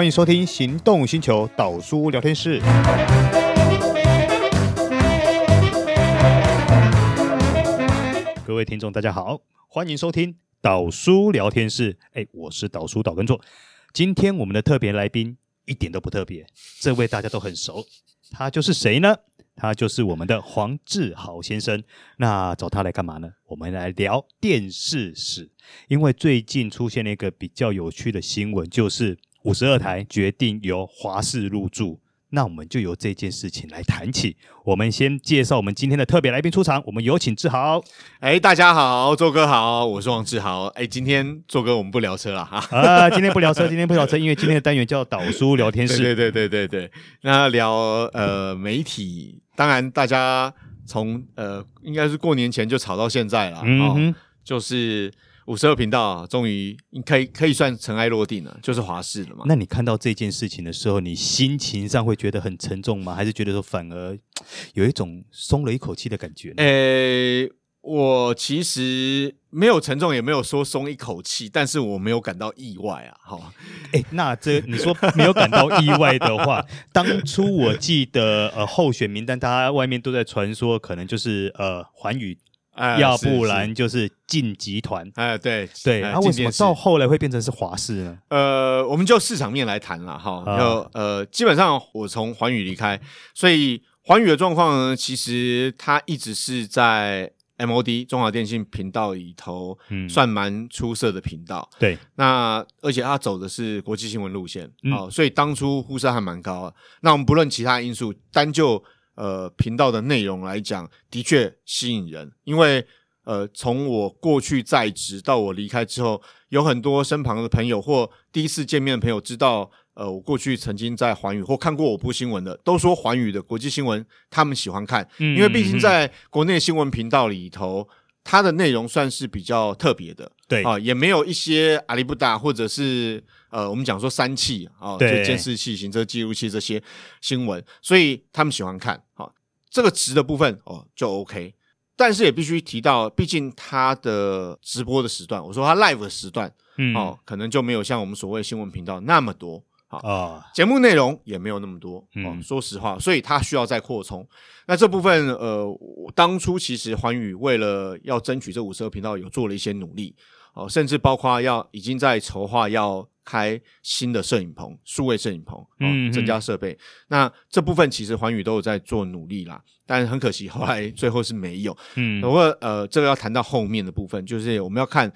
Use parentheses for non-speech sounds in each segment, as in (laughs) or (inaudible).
欢迎收听《行动星球岛叔聊天室》。各位听众，大家好，欢迎收听岛叔聊天室。哎，我是岛叔岛根座。今天我们的特别来宾一点都不特别，这位大家都很熟，他就是谁呢？他就是我们的黄志豪先生。那找他来干嘛呢？我们来聊电视史，因为最近出现了一个比较有趣的新闻，就是五十二台决定由华视入驻。那我们就由这件事情来谈起。我们先介绍我们今天的特别来宾出场，我们有请志豪。哎，大家好，周哥好，我是王志豪。哎，今天周哥我们不聊车了哈。啊，(laughs) 今天不聊车，今天不聊车，因为今天的单元叫导叔聊天室。对对对对对对。那聊呃媒体，当然大家从呃应该是过年前就吵到现在了，嗯哼，哦，就是。五十二频道终于可以可以算尘埃落定了，就是华视了嘛。那你看到这件事情的时候，你心情上会觉得很沉重吗？还是觉得说反而有一种松了一口气的感觉呢？诶、欸，我其实没有沉重，也没有说松一口气，但是我没有感到意外啊。好，诶，那这你说没有感到意外的话，(laughs) 当初我记得呃候选名单，大家外面都在传说，可能就是呃环宇。哎、要不然就是进集团，哎，对对，那、啊、为什么到后来会变成是华视呢？呃，我们就市场面来谈了哈，就、哦、呃，基本上我从环宇离开，所以环宇的状况呢，其实它一直是在 MOD 中华电信频道里头，嗯，算蛮出色的频道。对，那而且它走的是国际新闻路线，哦、嗯，所以当初呼声还蛮高的。那我们不论其他因素，单就呃，频道的内容来讲，的确吸引人，因为呃，从我过去在职到我离开之后，有很多身旁的朋友或第一次见面的朋友知道，呃，我过去曾经在环宇或看过我部新闻的，都说环宇的国际新闻他们喜欢看，嗯，因为毕竟在国内新闻频道里头，它的内容算是比较特别的，对啊，呃，也没有一些阿里不达或者是。呃，我们讲说三器啊，就监视器、行车记录器这些新闻，所以他们喜欢看。好、哦，这个值的部分哦就 OK，但是也必须提到，毕竟它的直播的时段，我说它 live 的时段，嗯，哦，可能就没有像我们所谓新闻频道那么多。好、哦，哦、节目内容也没有那么多。哦，嗯、说实话，所以它需要再扩充。那这部分，呃，我当初其实环宇为了要争取这五十二频道，有做了一些努力。哦，甚至包括要已经在筹划要开新的摄影棚，数位摄影棚，嗯，增加设备。那这部分其实环宇都有在做努力啦，但很可惜后来最后是没有。嗯，不过呃，这个要谈到后面的部分，就是我们要看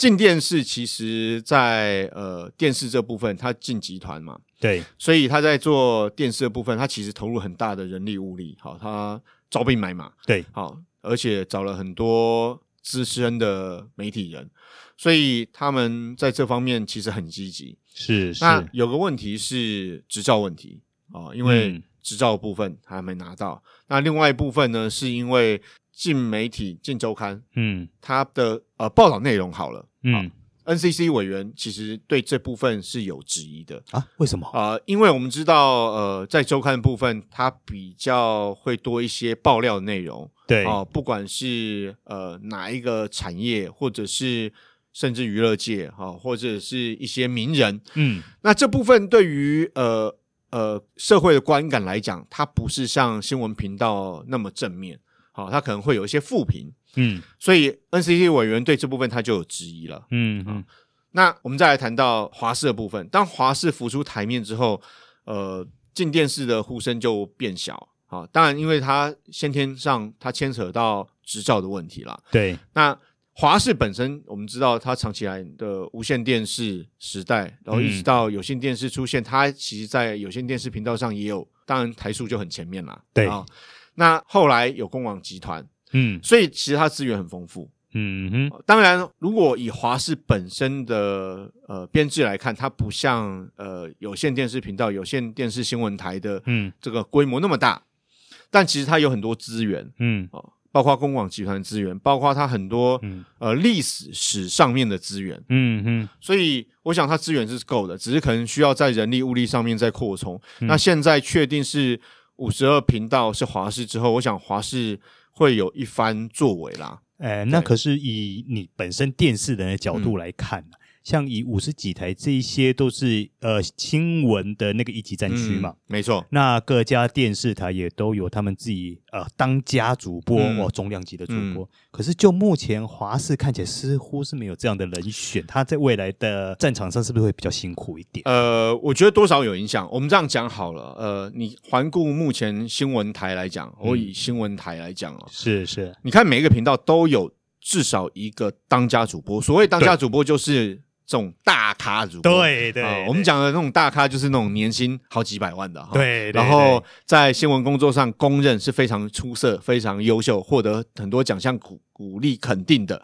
进电视，其实在呃电视这部分，它进集团嘛，对，所以他在做电视的部分，他其实投入很大的人力物力，好，他招兵买马，对，好，而且找了很多资深的媒体人。所以他们在这方面其实很积极，是是。那有个问题是执照问题啊，因为执照部分还没拿到。嗯、那另外一部分呢，是因为进媒体进周刊，嗯，他的呃报道内容好了，嗯，NCC 委员其实对这部分是有质疑的啊？为什么啊、呃？因为我们知道，呃，在周刊的部分，它比较会多一些爆料的内容，对啊、呃，不管是呃哪一个产业或者是。甚至娱乐界哈，或者是一些名人，嗯，那这部分对于呃呃社会的观感来讲，它不是像新闻频道那么正面，好，它可能会有一些负评，嗯，所以 NCC 委员对这部分他就有质疑了，嗯嗯。那我们再来谈到华视的部分，当华视浮出台面之后，呃，进电视的呼声就变小，好，当然因为它先天上它牵扯到执照的问题啦，对，那。华视本身，我们知道它长期来的无线电视时代，然后一直到有线电视出现，嗯、它其实，在有线电视频道上也有，当然台数就很前面啦。对啊，那后来有公广集团，嗯，所以其实它资源很丰富，嗯哼。当然，如果以华视本身的呃编制来看，它不像呃有线电视频道、有线电视新闻台的嗯。这个规模那么大，嗯、但其实它有很多资源，嗯。哦。包括公广集团资源，包括它很多、嗯、呃历史史上面的资源，嗯嗯，所以我想它资源是够的，只是可能需要在人力物力上面再扩充。嗯、那现在确定是五十二频道是华视之后，我想华视会有一番作为啦。哎、欸，那可是以你本身电视人的角度来看、啊嗯像以五十几台这一些都是呃新闻的那个一级战区嘛，嗯、没错。那各家电视台也都有他们自己呃当家主播、嗯、哦，重量级的主播。嗯、可是就目前华视看起来似乎是没有这样的人选，他在未来的战场上是不是会比较辛苦一点？呃，我觉得多少有影响。我们这样讲好了，呃，你环顾目前新闻台来讲，我以新闻台来讲哦，是是，你看每一个频道都有。至少一个当家主播，所谓当家主播就是这种大咖主播。对对，我们讲的那种大咖就是那种年薪好几百万的哈。对，然后在新闻工作上公认是非常出色、非常优秀，获得很多奖项鼓鼓励肯定的。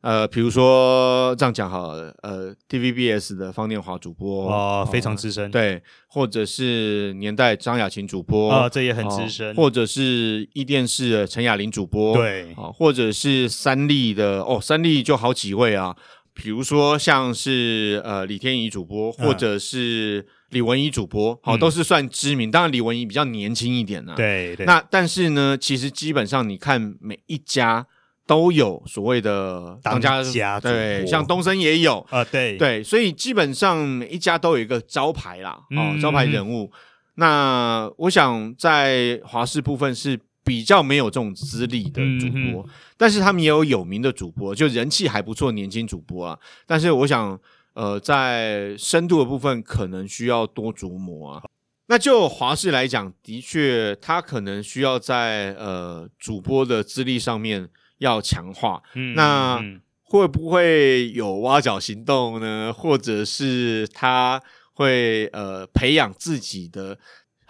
呃，比如说这样讲好了，呃，TVBS 的方念华主播哦，非常资深，呃，对，或者是年代张雅琴主播啊，哦，这也很资深，呃，或者是一电视的陈雅玲主播，对，或者是三立的哦，三立就好几位啊，比如说像是呃李天怡主播，或者是李文怡主播，好，都是算知名，当然李文怡比较年轻一点呢，啊，对对，那但是呢，其实基本上你看每一家。都有所谓的当家，当家对，像东森也有啊，对。对，所以基本上每一家都有一个招牌啦，哦、嗯，招牌人物。那我想在华视部分是比较没有这种资历的主播，嗯、但是他们也有有名的主播，就人气还不错，年轻主播啊。但是我想，呃，在深度的部分可能需要多琢磨啊。那就华视来讲，的确他可能需要在呃主播的资历上面。要强化，嗯，那会不会有挖角行动呢？或者是他会呃培养自己的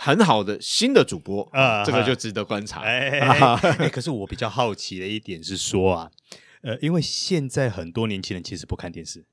很好的新的主播啊？这个就值得观察。(laughs) 哎，哎，可是我比较好奇的一点是说啊，呃，因为现在很多年轻人其实不看电视，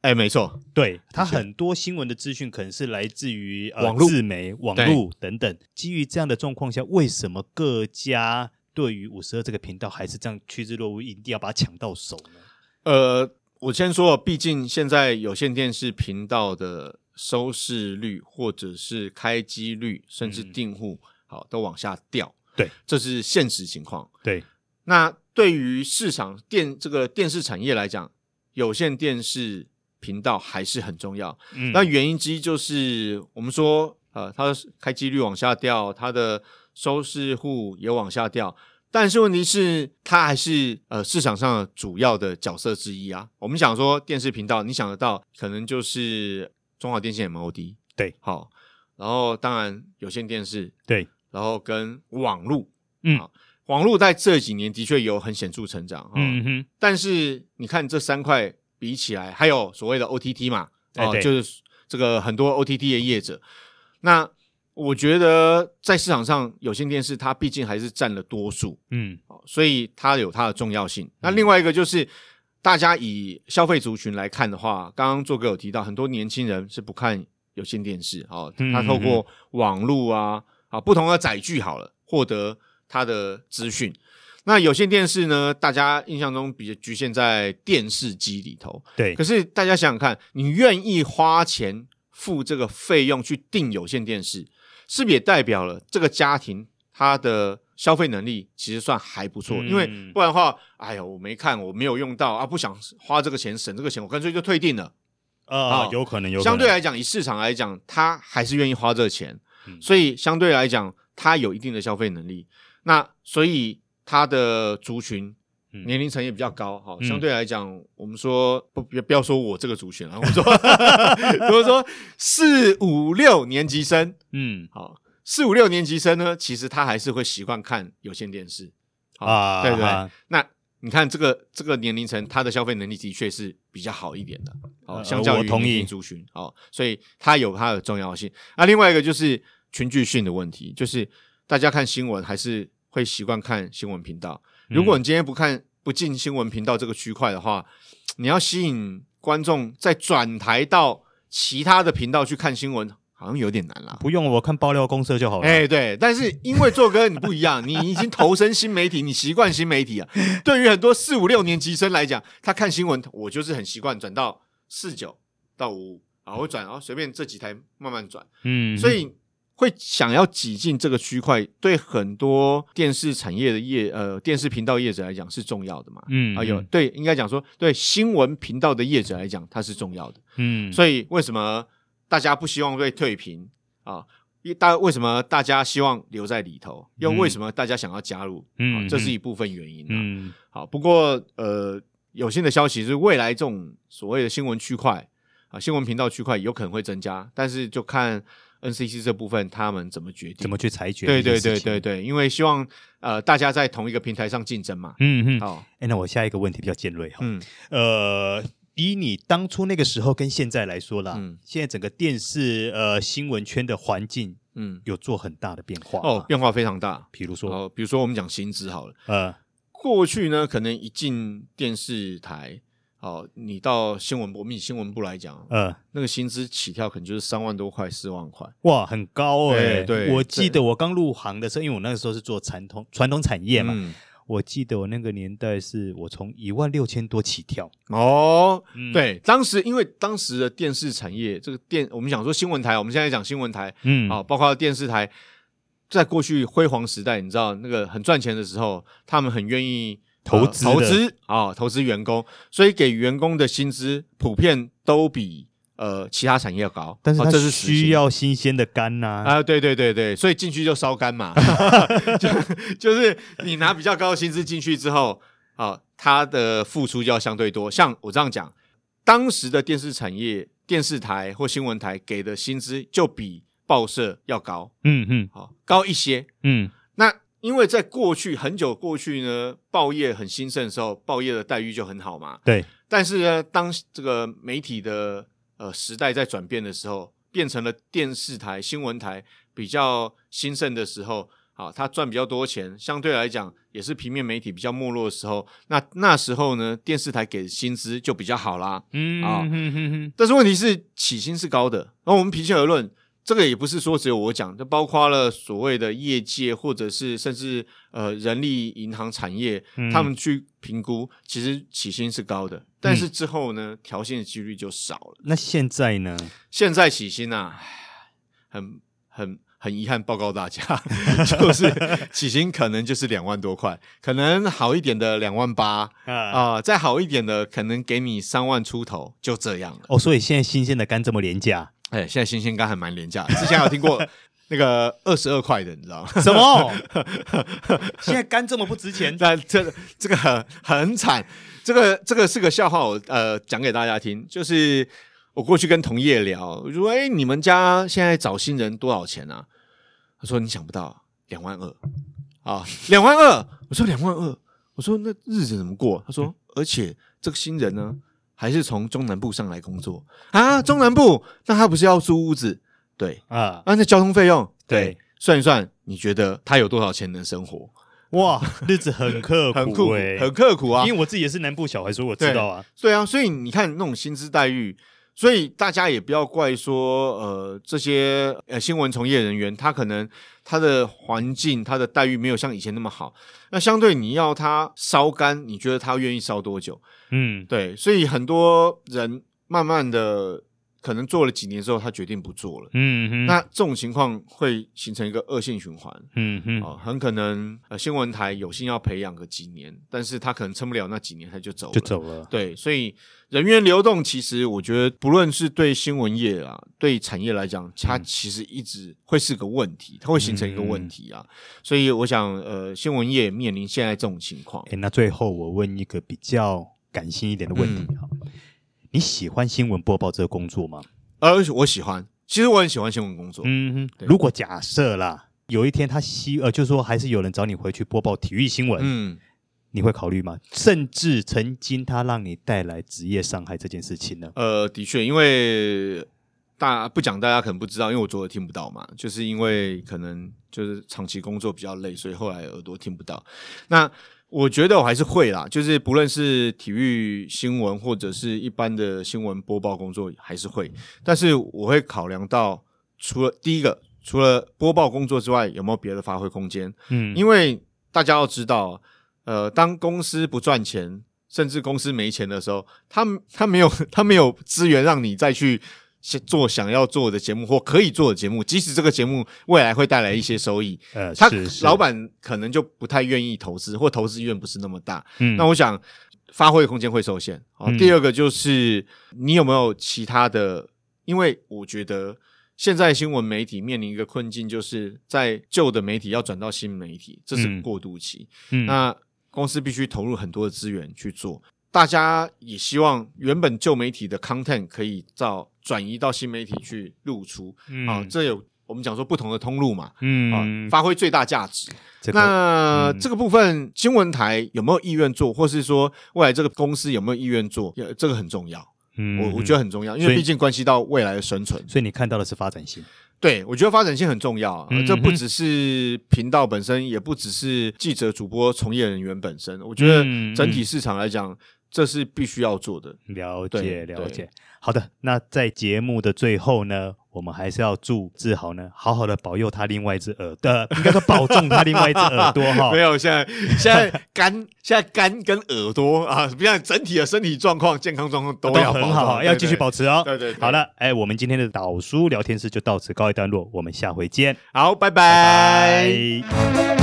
哎，没错，对，他很多新闻的资讯可能是来自于网络、自媒、网络等等。基于这样的状况下，为什么各家？对于五十二这个频道，还是这样趋之若鹜，一定要把它抢到手呢？呃，我先说，毕竟现在有线电视频道的收视率，或者是开机率，甚至订户，好、嗯、都往下掉。对，这是现实情况。对，那对于市场电这个电视产业来讲，有线电视频道还是很重要。嗯，那原因之一就是我们说，呃，它的开机率往下掉，它的。收视户也往下掉，但是问题是，它还是呃市场上主要的角色之一啊。我们想说电视频道，你想得到可能就是中华电信 MOD，对，好，然后当然有线电视，对，然后跟网络，嗯，网络在这几年的确有很显著成长，嗯哼，但是你看这三块比起来，还有所谓的 OTT 嘛，哦，就是这个很多 OTT 的业者，那。我觉得在市场上，有线电视它毕竟还是占了多数，嗯，所以它有它的重要性。那另外一个就是，大家以消费族群来看的话，刚刚做哥有提到，很多年轻人是不看有线电视，哦，他透过网络啊，啊，不同的载具好了，获得他的资讯。那有线电视呢，大家印象中比较局限在电视机里头，对。可是大家想想看，你愿意花钱付这个费用去订有线电视？是不是也代表了这个家庭他的消费能力其实算还不错？嗯、因为不然的话，哎呀，我没看，我没有用到啊，不想花这个钱，省这个钱，我干脆就退订了。啊，有可能，有可能。相对来讲，以市场来讲，他还是愿意花这个钱，嗯、所以相对来讲，他有一定的消费能力。那所以他的族群。年龄层也比较高，哈，相对来讲，我们说不不要说我这个族群了，我们说，(laughs) (laughs) 比如说四五六年级生，嗯，好，四五六年级生呢，其实他还是会习惯看有线电视。啊，对对，那你看这个这个年龄层，他的消费能力的确是比较好一点的，好，相较于年轻族群，好，所以它有它的重要性。那另外一个就是群聚性的问题，就是大家看新闻还是会习惯看新闻频道。如果你今天不看不进新闻频道这个区块的话，你要吸引观众再转台到其他的频道去看新闻，好像有点难啦。不用，我看爆料公社就好了。哎，对，但是因为做哥你不一样，你已经投身新媒体，你习惯新媒体啊。(laughs) 对于很多四五六年级生来讲，他看新闻，我就是很习惯转到四九到五五啊，我转然后，随便这几台慢慢转。嗯，所以。会想要挤进这个区块，对很多电视产业的业呃电视频道业者来讲是重要的嘛。嗯，啊有对，应该讲说对新闻频道的业者来讲，它是重要的。嗯，所以为什么大家不希望被退评啊？大为什么大家希望留在里头？又为什么大家想要加入？嗯，这是一部分原因。嗯，好，不过呃，有新的消息是未来这种所谓的新闻区块啊，新闻频道区块有可能会增加，但是就看 NCC 这部分他们怎么决定，怎么去裁决。对对对对对，因为希望呃大家在同一个平台上竞争嘛。嗯嗯。好，哎，那我下一个问题比较尖锐哈。嗯。呃。以你当初那个时候跟现在来说啦，嗯，现在整个电视呃新闻圈的环境，嗯，有做很大的变化哦，变化非常大。比如说，哦比如说我们讲薪资好了，呃，过去呢，可能一进电视台，哦，你到新闻部，以新闻部来讲，呃，那个薪资起跳可能就是三万多块、四万块，哇，很高哎。对，我记得我刚入行的时候，因为我那个时候是做传统传统产业嘛。嗯我记得我那个年代是我从一万六千多起跳哦，嗯、对，当时因为当时的电视产业，这个电我们想说新闻台，我们现在讲新闻台，嗯，啊，包括电视台，在过去辉煌时代，你知道那个很赚钱的时候，他们很愿意投资、呃、投资啊，投资员工，所以给员工的薪资普遍都比。呃，其他产业要高，但是它是需要新鲜的肝呐啊！对对对对，所以进去就烧肝嘛，(laughs) (laughs) 就就是你拿比较高的薪资进去之后，啊，他的付出就要相对多。像我这样讲，当时的电视产业、电视台或新闻台给的薪资就比报社要高，嗯嗯，好高一些，嗯。那因为在过去很久过去呢，报业很兴盛的时候，报业的待遇就很好嘛，对。但是呢，当这个媒体的呃，时代在转变的时候，变成了电视台、新闻台比较兴盛的时候，啊，他赚比较多钱，相对来讲也是平面媒体比较没落的时候，那那时候呢，电视台给薪资就比较好啦，嗯啊，但是问题是起薪是高的，那我们平心而论。这个也不是说只有我讲，就包括了所谓的业界，或者是甚至呃人力银行产业，嗯、他们去评估，其实起薪是高的，但是之后呢，调薪的几率就少了。那现在呢？现在起薪啊，很很很遗憾报告大家，(laughs) 就是起薪可能就是两万多块，可能好一点的两万八啊、呃，再好一点的可能给你三万出头，就这样了。哦，所以现在新鲜的肝这么廉价。哎，现在新鲜肝还蛮廉价。之前有听过那个二十二块的，你知道吗？什么？(laughs) 现在肝这么不值钱？但这这个很很惨。这个这个是个笑话，我呃讲给大家听。就是我过去跟同业聊，我说：“哎，你们家现在找新人多少钱啊？”他说：“你想不到，两万二啊，两万二。”我说：“两万二。”我说：“那日子怎么过？”他说：“而且这个新人呢？”还是从中南部上来工作啊？中南部，那他不是要租屋子？对啊，啊，那交通费用，对，算一算，你觉得他有多少钱能生活？哇，日子很刻苦，(laughs) 很刻苦，很刻苦啊！因为我自己也是南部小孩，所以我知道啊。对啊，所以你看那种薪资待遇，所以大家也不要怪说，呃，这些呃新闻从业人员，他可能他的环境、他的待遇没有像以前那么好。那相对你要他烧干，你觉得他愿意烧多久？嗯，对，所以很多人慢慢的可能做了几年之后，他决定不做了。嗯哼，那这种情况会形成一个恶性循环。嗯哼，哦，很可能呃新闻台有心要培养个几年，但是他可能撑不了那几年，他就走了。就走了。对，所以人员流动其实我觉得不论是对新闻业啊，对产业来讲，它其实一直会是个问题，它会形成一个问题啊。嗯、所以我想，呃，新闻业面临现在这种情况。诶，那最后我问一个比较。感性一点的问题哈，嗯、你喜欢新闻播报这个工作吗？呃，我喜欢，其实我很喜欢新闻工作。嗯哼，如果假设啦，有一天他希呃，就是说还是有人找你回去播报体育新闻，嗯，你会考虑吗？甚至曾经他让你带来职业伤害这件事情呢？呃，的确，因为大不讲，大家可能不知道，因为我左耳听不到嘛，就是因为可能就是长期工作比较累，所以后来耳朵听不到。那我觉得我还是会啦，就是不论是体育新闻或者是一般的新闻播报工作，还是会。但是我会考量到，除了第一个，除了播报工作之外，有没有别的发挥空间？嗯，因为大家要知道，呃，当公司不赚钱，甚至公司没钱的时候，他他没有他没有资源让你再去做想要做的节目或可以做的节目，即使这个节目未来会带来一些收益，呃，他老板可能就不太愿意投资，或投资意愿不是那么大。嗯，那我想发挥的空间会受限。第二个就是你有没有其他的？因为我觉得现在新闻媒体面临一个困境，就是在旧的媒体要转到新媒体，这是过渡期。嗯，那公司必须投入很多的资源去做。大家也希望原本旧媒体的 content 可以照转移到新媒体去露出，嗯、啊，这有我们讲说不同的通路嘛，嗯，啊，发挥最大价值。这个、那、嗯、这个部分新闻台有没有意愿做，或是说未来这个公司有没有意愿做，这个很重要。嗯，我我觉得很重要，因为毕竟关系到未来的生存。所以你看到的是发展性。对，我觉得发展性很重要啊，嗯、这不只是频道本身，也不只是记者、主播、从业人员本身。我觉得整体市场来讲。这是必须要做的。了解，了解。好的，那在节目的最后呢，我们还是要祝志豪呢，好好的保佑他另外一只耳朵，呃，应该说保重他另外一只耳朵哈。(laughs) 没有，现在现在肝，现在肝 (laughs) 跟耳朵啊，比较整体的身体状况、健康状况都很好，要继续保持哦。对对，对。好了，哎，我们今天的导书聊天室就到此告一段落，我们下回见。好，拜拜。拜拜。